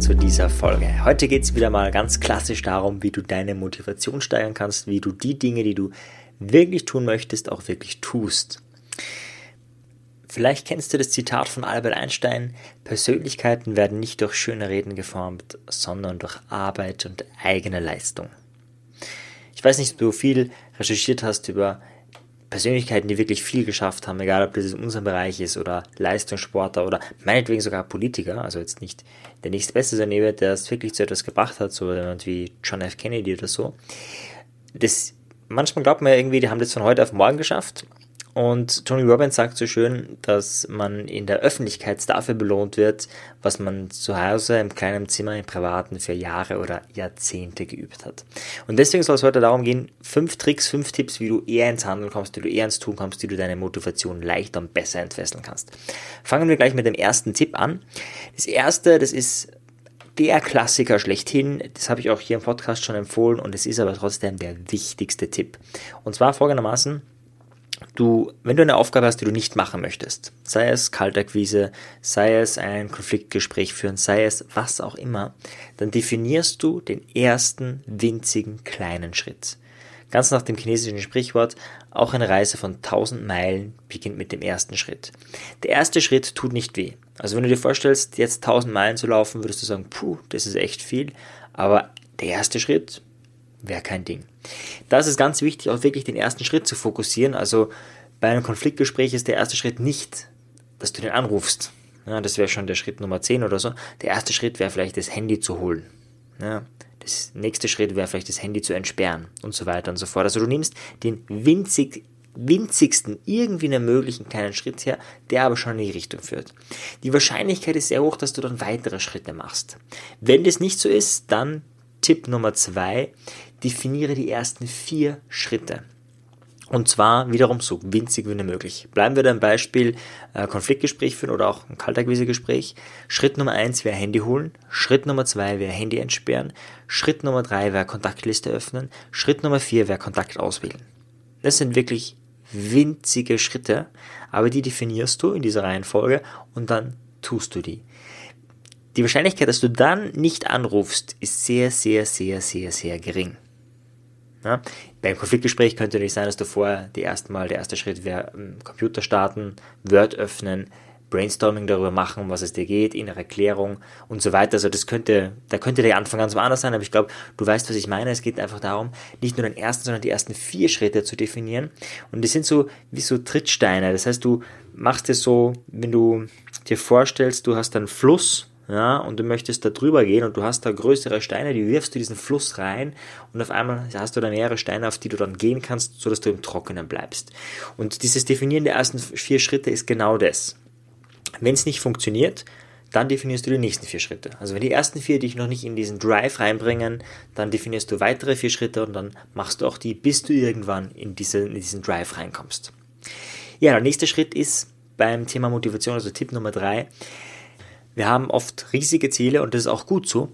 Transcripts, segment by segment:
zu dieser Folge. Heute geht es wieder mal ganz klassisch darum, wie du deine Motivation steigern kannst, wie du die Dinge, die du wirklich tun möchtest, auch wirklich tust. Vielleicht kennst du das Zitat von Albert Einstein, Persönlichkeiten werden nicht durch schöne Reden geformt, sondern durch Arbeit und eigene Leistung. Ich weiß nicht, ob du viel recherchiert hast über Persönlichkeiten, die wirklich viel geschafft haben, egal ob das in unserem Bereich ist oder Leistungssportler oder meinetwegen sogar Politiker, also jetzt nicht der nächste Beste sein wird, der es wirklich zu etwas gebracht hat, so jemand wie John F. Kennedy oder so. Das, manchmal glaubt man ja irgendwie, die haben das von heute auf morgen geschafft und Tony Robbins sagt so schön, dass man in der Öffentlichkeit dafür belohnt wird, was man zu Hause im kleinen Zimmer im Privaten für Jahre oder Jahrzehnte geübt hat. Und deswegen soll es heute darum gehen, fünf Tricks, fünf Tipps, wie du eher ins Handeln kommst, wie du eher ins Tun kommst, wie du deine Motivation leichter und besser entfesseln kannst. Fangen wir gleich mit dem ersten Tipp an. Das erste, das ist der Klassiker schlechthin. Das habe ich auch hier im Podcast schon empfohlen und es ist aber trotzdem der wichtigste Tipp. Und zwar folgendermaßen, du, wenn du eine Aufgabe hast, die du nicht machen möchtest, sei es Kaltakquise, sei es ein Konfliktgespräch führen, sei es was auch immer, dann definierst du den ersten winzigen kleinen Schritt. Ganz nach dem chinesischen Sprichwort, auch eine Reise von 1000 Meilen beginnt mit dem ersten Schritt. Der erste Schritt tut nicht weh. Also wenn du dir vorstellst, jetzt 1000 Meilen zu laufen, würdest du sagen, puh, das ist echt viel. Aber der erste Schritt wäre kein Ding. Da ist ganz wichtig, auch wirklich den ersten Schritt zu fokussieren. Also bei einem Konfliktgespräch ist der erste Schritt nicht, dass du den anrufst. Ja, das wäre schon der Schritt Nummer 10 oder so. Der erste Schritt wäre vielleicht das Handy zu holen. Ja, das nächste Schritt wäre vielleicht das Handy zu entsperren und so weiter und so fort. Also du nimmst den winzig, winzigsten irgendwie einen möglichen kleinen Schritt her, der aber schon in die Richtung führt. Die Wahrscheinlichkeit ist sehr hoch, dass du dann weitere Schritte machst. Wenn das nicht so ist, dann Tipp Nummer 2, definiere die ersten vier Schritte. Und zwar wiederum so winzig wie möglich. Bleiben wir beim Beispiel äh, Konfliktgespräch führen oder auch ein Kaltakquisegespräch. Schritt Nummer eins wäre Handy holen. Schritt Nummer zwei wäre Handy entsperren. Schritt Nummer drei wäre Kontaktliste öffnen. Schritt Nummer vier wäre Kontakt auswählen. Das sind wirklich winzige Schritte, aber die definierst du in dieser Reihenfolge und dann tust du die. Die Wahrscheinlichkeit, dass du dann nicht anrufst, ist sehr, sehr, sehr, sehr, sehr gering. Ja? Beim Konfliktgespräch könnte natürlich sein, dass du vorher die erste Mal, der erste Schritt wäre, ähm, Computer starten, Word öffnen, Brainstorming darüber machen, was es dir geht, innere Klärung und so weiter. Also das könnte, da könnte der Anfang ganz anders sein, aber ich glaube, du weißt, was ich meine. Es geht einfach darum, nicht nur den ersten, sondern die ersten vier Schritte zu definieren. Und die sind so wie so Trittsteine. Das heißt, du machst es so, wenn du dir vorstellst, du hast einen Fluss ja, und du möchtest da drüber gehen und du hast da größere Steine, die wirfst du diesen Fluss rein und auf einmal hast du da mehrere Steine, auf die du dann gehen kannst, sodass du im Trockenen bleibst. Und dieses Definieren der ersten vier Schritte ist genau das. Wenn es nicht funktioniert, dann definierst du die nächsten vier Schritte. Also wenn die ersten vier dich noch nicht in diesen Drive reinbringen, dann definierst du weitere vier Schritte und dann machst du auch die, bis du irgendwann in, diese, in diesen Drive reinkommst. Ja, der nächste Schritt ist beim Thema Motivation, also Tipp Nummer drei, wir haben oft riesige Ziele und das ist auch gut so.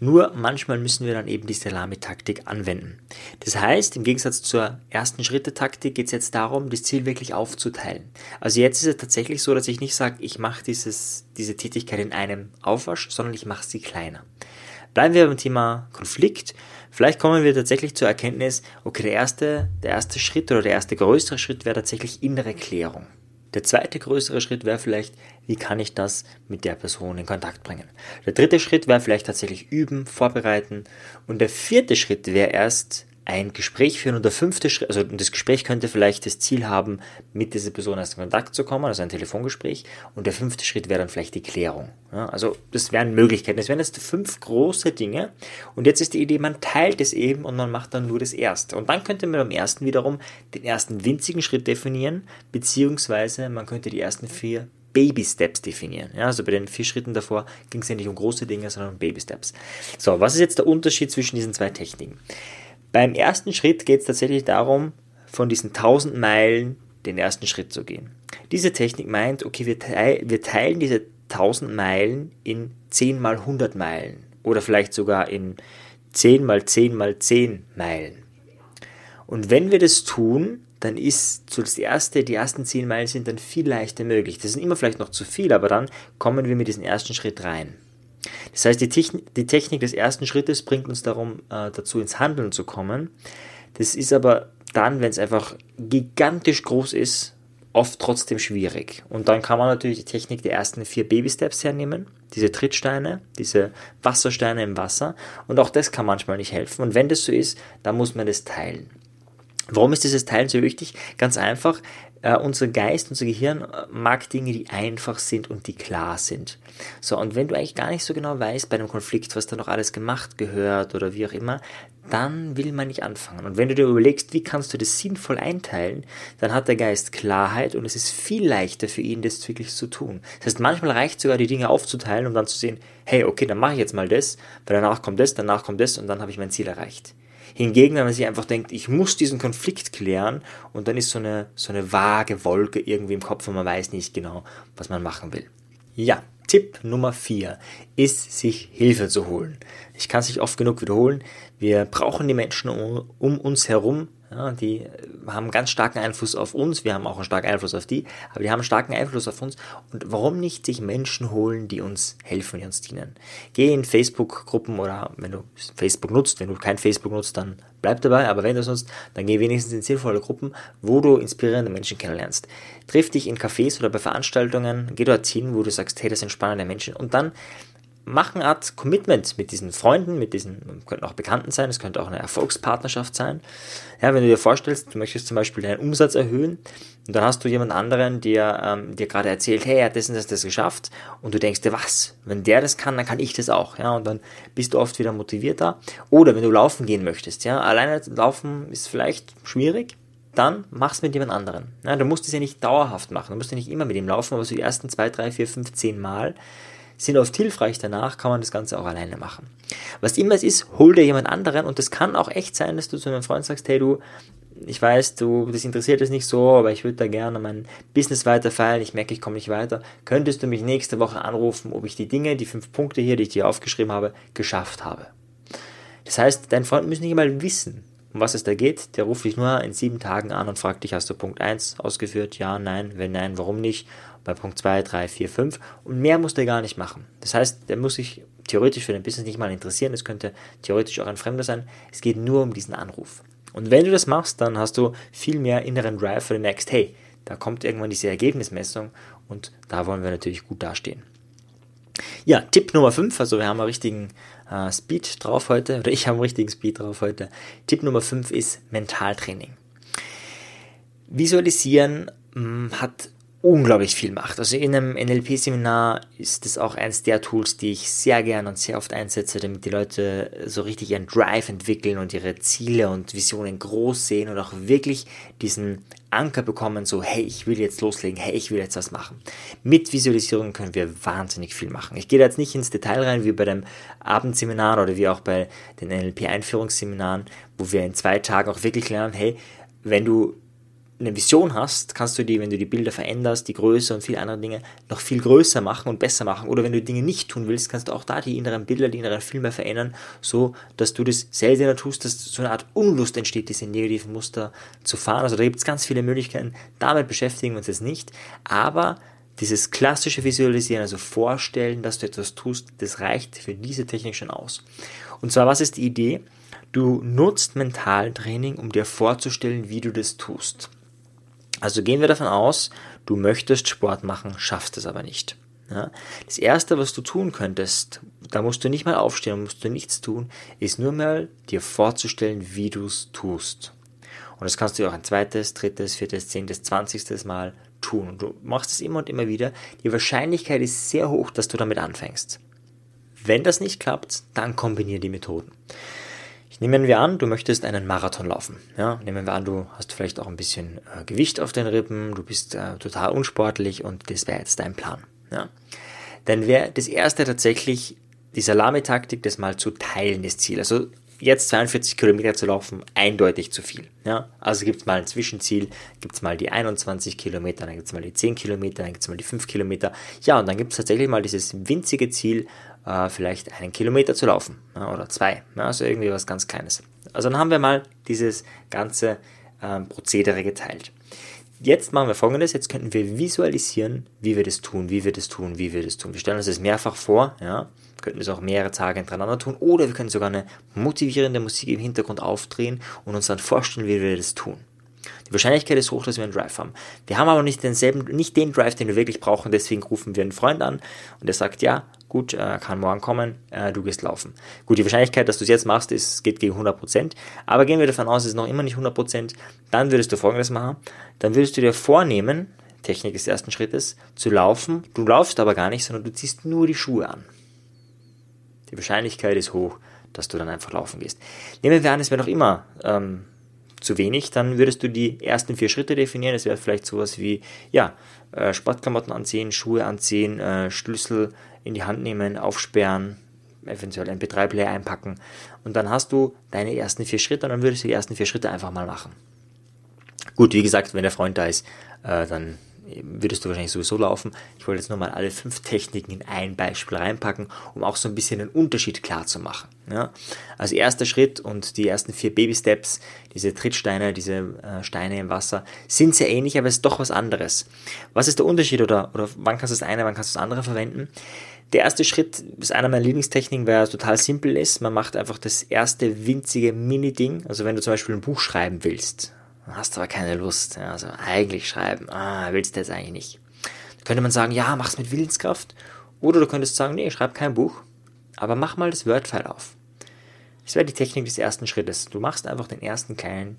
Nur manchmal müssen wir dann eben die Salami-Taktik anwenden. Das heißt, im Gegensatz zur ersten Schritte-Taktik geht es jetzt darum, das Ziel wirklich aufzuteilen. Also jetzt ist es tatsächlich so, dass ich nicht sage, ich mache diese Tätigkeit in einem Aufwasch, sondern ich mache sie kleiner. Bleiben wir beim Thema Konflikt. Vielleicht kommen wir tatsächlich zur Erkenntnis, okay, der erste, der erste Schritt oder der erste größere Schritt wäre tatsächlich innere Klärung. Der zweite größere Schritt wäre vielleicht, wie kann ich das mit der Person in Kontakt bringen. Der dritte Schritt wäre vielleicht tatsächlich üben, vorbereiten. Und der vierte Schritt wäre erst ein Gespräch führen und der fünfte Schritt, also das Gespräch könnte vielleicht das Ziel haben, mit dieser Person erst in Kontakt zu kommen, also ein Telefongespräch. Und der fünfte Schritt wäre dann vielleicht die Klärung. Ja, also das wären Möglichkeiten. Das wären jetzt fünf große Dinge. Und jetzt ist die Idee, man teilt es eben und man macht dann nur das erste. Und dann könnte man am ersten wiederum den ersten winzigen Schritt definieren, beziehungsweise man könnte die ersten vier Baby Steps definieren. Ja, also bei den vier Schritten davor ging es ja nicht um große Dinge, sondern um Baby Steps. So, was ist jetzt der Unterschied zwischen diesen zwei Techniken? Beim ersten Schritt geht es tatsächlich darum, von diesen 1000 Meilen den ersten Schritt zu gehen. Diese Technik meint, okay, wir, teil, wir teilen diese 1000 Meilen in 10 mal 100 Meilen oder vielleicht sogar in 10 mal 10 mal 10 Meilen. Und wenn wir das tun, dann ist so das erste, die ersten 10 Meilen sind dann viel leichter möglich. Das sind immer vielleicht noch zu viel, aber dann kommen wir mit diesem ersten Schritt rein. Das heißt, die, Technik, die Technik des ersten Schrittes bringt uns darum, äh, dazu ins Handeln zu kommen. Das ist aber dann, wenn es einfach gigantisch groß ist, oft trotzdem schwierig. Und dann kann man natürlich die Technik der ersten vier Baby-Steps hernehmen, diese Trittsteine, diese Wassersteine im Wasser. Und auch das kann manchmal nicht helfen. Und wenn das so ist, dann muss man das teilen. Warum ist dieses Teilen so wichtig? Ganz einfach, äh, unser Geist, unser Gehirn mag Dinge, die einfach sind und die klar sind. So, und wenn du eigentlich gar nicht so genau weißt bei einem Konflikt, was da noch alles gemacht gehört oder wie auch immer, dann will man nicht anfangen. Und wenn du dir überlegst, wie kannst du das sinnvoll einteilen, dann hat der Geist Klarheit und es ist viel leichter für ihn, das wirklich zu tun. Das heißt, manchmal reicht sogar die Dinge aufzuteilen, um dann zu sehen, hey, okay, dann mache ich jetzt mal das, weil danach kommt das, danach kommt das und dann habe ich mein Ziel erreicht. Hingegen, wenn man sich einfach denkt, ich muss diesen Konflikt klären und dann ist so eine, so eine vage Wolke irgendwie im Kopf und man weiß nicht genau, was man machen will. Ja, Tipp Nummer 4 ist, sich Hilfe zu holen. Ich kann es nicht oft genug wiederholen. Wir brauchen die Menschen um, um uns herum, ja, die haben ganz starken Einfluss auf uns, wir haben auch einen starken Einfluss auf die, aber die haben einen starken Einfluss auf uns. Und warum nicht sich Menschen holen, die uns helfen, die uns dienen? Geh in Facebook-Gruppen oder wenn du Facebook nutzt, wenn du kein Facebook nutzt, dann bleib dabei, aber wenn du es nutzt, dann geh wenigstens in sinnvolle Gruppen, wo du inspirierende Menschen kennenlernst. Triff dich in Cafés oder bei Veranstaltungen, geh dorthin, wo du sagst, hey, das sind spannende Menschen und dann mach eine Art Commitment mit diesen Freunden, mit diesen, könnten auch Bekannten sein, es könnte auch eine Erfolgspartnerschaft sein. Ja, wenn du dir vorstellst, du möchtest zum Beispiel deinen Umsatz erhöhen und dann hast du jemand anderen, der ähm, dir gerade erzählt, hey, er hat das und das, das geschafft und du denkst dir, was, wenn der das kann, dann kann ich das auch, ja, und dann bist du oft wieder motivierter. Oder wenn du laufen gehen möchtest, ja, alleine laufen ist vielleicht schwierig, dann mach's mit jemand anderen. Ja, du musst es ja nicht dauerhaft machen, du musst ja nicht immer mit ihm laufen, aber so die ersten zwei, drei, vier, fünf, zehn Mal sind oft hilfreich. Danach kann man das Ganze auch alleine machen. Was immer es ist, hol dir jemand anderen und das kann auch echt sein, dass du zu einem Freund sagst, hey du, ich weiß, du, das interessiert es nicht so, aber ich würde da gerne mein Business weiterfeilen. Ich merke, ich komme nicht weiter. Könntest du mich nächste Woche anrufen, ob ich die Dinge, die fünf Punkte hier, die ich dir aufgeschrieben habe, geschafft habe? Das heißt, dein Freund muss nicht mal wissen, um was es da geht. Der ruft dich nur in sieben Tagen an und fragt dich, hast du Punkt 1 ausgeführt? Ja, nein, wenn nein, warum nicht? Bei Punkt 2, 3, 4, 5. Und mehr muss der gar nicht machen. Das heißt, der muss sich theoretisch für dein Business nicht mal interessieren. Es könnte theoretisch auch ein Fremder sein. Es geht nur um diesen Anruf. Und wenn du das machst, dann hast du viel mehr inneren Drive, weil du merkst, hey, da kommt irgendwann diese Ergebnismessung und da wollen wir natürlich gut dastehen. Ja, Tipp Nummer 5, also wir haben einen richtigen äh, Speed drauf heute, oder ich habe einen richtigen Speed drauf heute. Tipp Nummer 5 ist Mentaltraining. Visualisieren mh, mm, hat unglaublich viel macht. Also in einem NLP-Seminar ist das auch eines der Tools, die ich sehr gern und sehr oft einsetze, damit die Leute so richtig ihren Drive entwickeln und ihre Ziele und Visionen groß sehen und auch wirklich diesen Anker bekommen, so hey, ich will jetzt loslegen, hey, ich will jetzt was machen. Mit Visualisierung können wir wahnsinnig viel machen. Ich gehe da jetzt nicht ins Detail rein, wie bei dem Abendseminar oder wie auch bei den NLP-Einführungsseminaren, wo wir in zwei Tagen auch wirklich lernen, hey, wenn du eine Vision hast, kannst du die, wenn du die Bilder veränderst, die Größe und viele andere Dinge, noch viel größer machen und besser machen. Oder wenn du Dinge nicht tun willst, kannst du auch da die inneren Bilder, die inneren Filme verändern, so dass du das seltener tust, dass so eine Art Unlust entsteht, diese negativen Muster zu fahren. Also da gibt es ganz viele Möglichkeiten. Damit beschäftigen wir uns jetzt nicht. Aber dieses klassische Visualisieren, also vorstellen, dass du etwas tust, das reicht für diese Technik schon aus. Und zwar, was ist die Idee? Du nutzt Mentaltraining, um dir vorzustellen, wie du das tust. Also gehen wir davon aus, du möchtest Sport machen, schaffst es aber nicht. Ja? Das erste, was du tun könntest, da musst du nicht mal aufstehen, musst du nichts tun, ist nur mal dir vorzustellen, wie du es tust. Und das kannst du auch ein zweites, drittes, viertes, zehntes, zwanzigstes Mal tun. Und du machst es immer und immer wieder. Die Wahrscheinlichkeit ist sehr hoch, dass du damit anfängst. Wenn das nicht klappt, dann kombiniere die Methoden. Nehmen wir an, du möchtest einen Marathon laufen. Ja, nehmen wir an, du hast vielleicht auch ein bisschen äh, Gewicht auf den Rippen, du bist äh, total unsportlich und das wäre jetzt dein Plan. Ja. Dann wäre das erste tatsächlich die Salamitaktik, das mal zu teilen, das Ziel. Also jetzt 42 Kilometer zu laufen, eindeutig zu viel. Ja? Also gibt es mal ein Zwischenziel, gibt es mal die 21 Kilometer, dann gibt es mal die 10 Kilometer, dann gibt es mal die 5 Kilometer. Ja, und dann gibt es tatsächlich mal dieses winzige Ziel, äh, vielleicht einen Kilometer zu laufen ja, oder zwei. Ja, also irgendwie was ganz Kleines. Also dann haben wir mal dieses ganze ähm, Prozedere geteilt. jetzt machen wir folgendes, jetzt könnten wir visualisieren, wie wir das tun, wie wir das tun, wie wir das tun. Wir stellen uns das mehrfach vor, ja, könnten es auch mehrere Tage hintereinander tun oder wir können sogar eine motivierende Musik im Hintergrund aufdrehen und uns dann vorstellen, wie wir das tun. Die Wahrscheinlichkeit ist hoch, dass wir einen Drive haben. Wir haben aber nicht denselben, nicht den Drive, den wir wirklich brauchen, deswegen rufen wir einen Freund an und der sagt, ja, gut, äh, kann morgen kommen, äh, du gehst laufen. Gut, die Wahrscheinlichkeit, dass du es jetzt machst, ist, geht gegen 100%, aber gehen wir davon aus, es ist noch immer nicht 100%, dann würdest du folgendes machen, dann würdest du dir vornehmen, Technik des ersten Schrittes, zu laufen, du laufst aber gar nicht, sondern du ziehst nur die Schuhe an. Die Wahrscheinlichkeit ist hoch, dass du dann einfach laufen gehst. Nehmen wir an, es wäre noch immer ähm, zu wenig, dann würdest du die ersten vier Schritte definieren. Es wäre vielleicht sowas wie, ja, äh, Sportklamotten anziehen, Schuhe anziehen, äh, Schlüssel in die Hand nehmen, aufsperren, eventuell ein Betreibler einpacken. Und dann hast du deine ersten vier Schritte und dann würdest du die ersten vier Schritte einfach mal machen. Gut, wie gesagt, wenn der Freund da ist, äh, dann würdest du wahrscheinlich sowieso laufen. Ich wollte jetzt nur mal alle fünf Techniken in ein Beispiel reinpacken, um auch so ein bisschen den Unterschied klar zu machen. Ja? Also erster Schritt und die ersten vier Baby-Steps, diese Trittsteine, diese äh, Steine im Wasser, sind sehr ähnlich, aber es ist doch was anderes. Was ist der Unterschied oder, oder wann kannst du das eine, wann kannst du das andere verwenden? Der erste Schritt ist einer meiner Lieblingstechniken, weil er total simpel ist. Man macht einfach das erste winzige Mini-Ding. Also wenn du zum Beispiel ein Buch schreiben willst, hast aber keine Lust. Ja, also eigentlich schreiben, ah, willst du jetzt eigentlich nicht. Da könnte man sagen, ja, mach's mit Willenskraft. Oder du könntest sagen, nee, schreib kein Buch, aber mach mal das Word-File auf. Das wäre die Technik des ersten Schrittes. Du machst einfach den ersten kleinen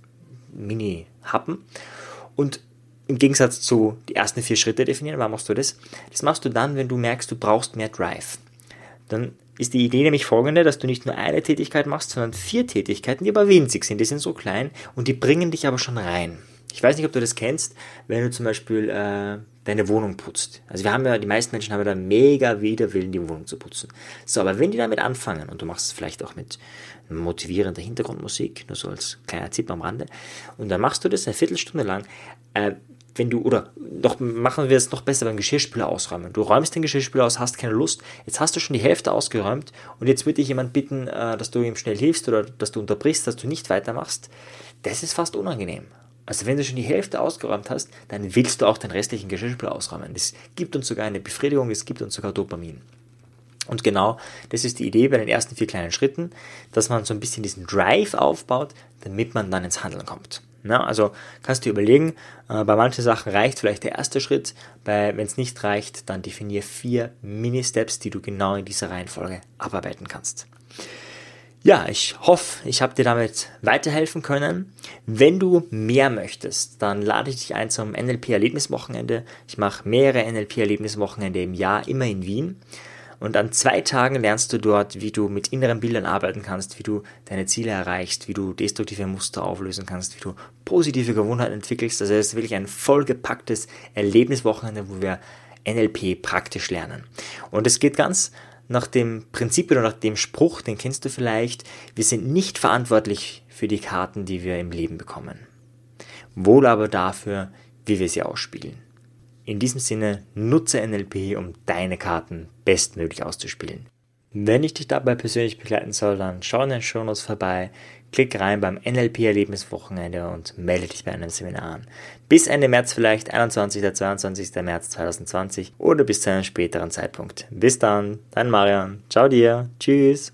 Mini-Happen und im Gegensatz zu die ersten vier Schritte definieren, warum machst du das? Das machst du dann, wenn du merkst, du brauchst mehr Drive. Dann ist die Idee nämlich folgende, dass du nicht nur eine Tätigkeit machst, sondern vier Tätigkeiten, die aber winzig sind. Die sind so klein und die bringen dich aber schon rein. Ich weiß nicht, ob du das kennst, wenn du zum Beispiel äh, deine Wohnung putzt. Also wir haben ja, die meisten Menschen haben ja da mega Widerwillen, die Wohnung zu putzen. So, aber wenn die damit anfangen, und du machst es vielleicht auch mit motivierender Hintergrundmusik, nur so als kleiner Tipp am Rande, und dann machst du das eine Viertelstunde lang, äh, wenn du, oder doch machen wir es noch besser beim Geschirrspüler ausräumen. Du räumst den Geschirrspüler aus, hast keine Lust, jetzt hast du schon die Hälfte ausgeräumt und jetzt würde dich jemand bitten, äh, dass du ihm schnell hilfst oder dass du unterbrichst, dass du nicht weitermachst. Das ist fast unangenehm. Also wenn du schon die Hälfte ausgeräumt hast, dann willst du auch den restlichen Geschirrspüler ausräumen. Das gibt uns sogar eine Befriedigung, es gibt uns sogar Dopamin. Und genau das ist die Idee bei den ersten vier kleinen Schritten, dass man so ein bisschen diesen Drive aufbaut, damit man dann ins Handeln kommt. Ja, also kannst du überlegen, äh, bei manchen Sachen reicht vielleicht der erste Schritt, wenn es nicht reicht, dann definier vier Mini-Steps, die du genau in dieser Reihenfolge abarbeiten kannst. Ja, ich hoffe, ich habe dir damit weiterhelfen können. Wenn du mehr möchtest, dann lade ich dich ein zum NLP-Erlebniswochenende. Ich mache mehrere NLP-Erlebniswochenende im Jahr, immer in Wien. Und an zwei Tagen lernst du dort, wie du mit inneren Bildern arbeiten kannst, wie du deine Ziele erreichst, wie du destruktive Muster auflösen kannst, wie du positive Gewohnheiten entwickelst. Also es ist wirklich ein vollgepacktes Erlebniswochenende, wo wir NLP praktisch lernen. Und es geht ganz nach dem Prinzip oder nach dem Spruch, den kennst du vielleicht, wir sind nicht verantwortlich für die Karten, die wir im Leben bekommen. Wohl aber dafür, wie wir sie ausspielen. In diesem Sinne, nutze NLP, um deine Karten bestmöglich auszuspielen. Wenn ich dich dabei persönlich begleiten soll, dann schau in den Shownotes vorbei, klick rein beim NLP-Erlebniswochenende und melde dich bei einem Seminar an. Bis Ende März vielleicht, 21. 22. März 2020 oder bis zu einem späteren Zeitpunkt. Bis dann, dein Marian. Ciao dir. Tschüss.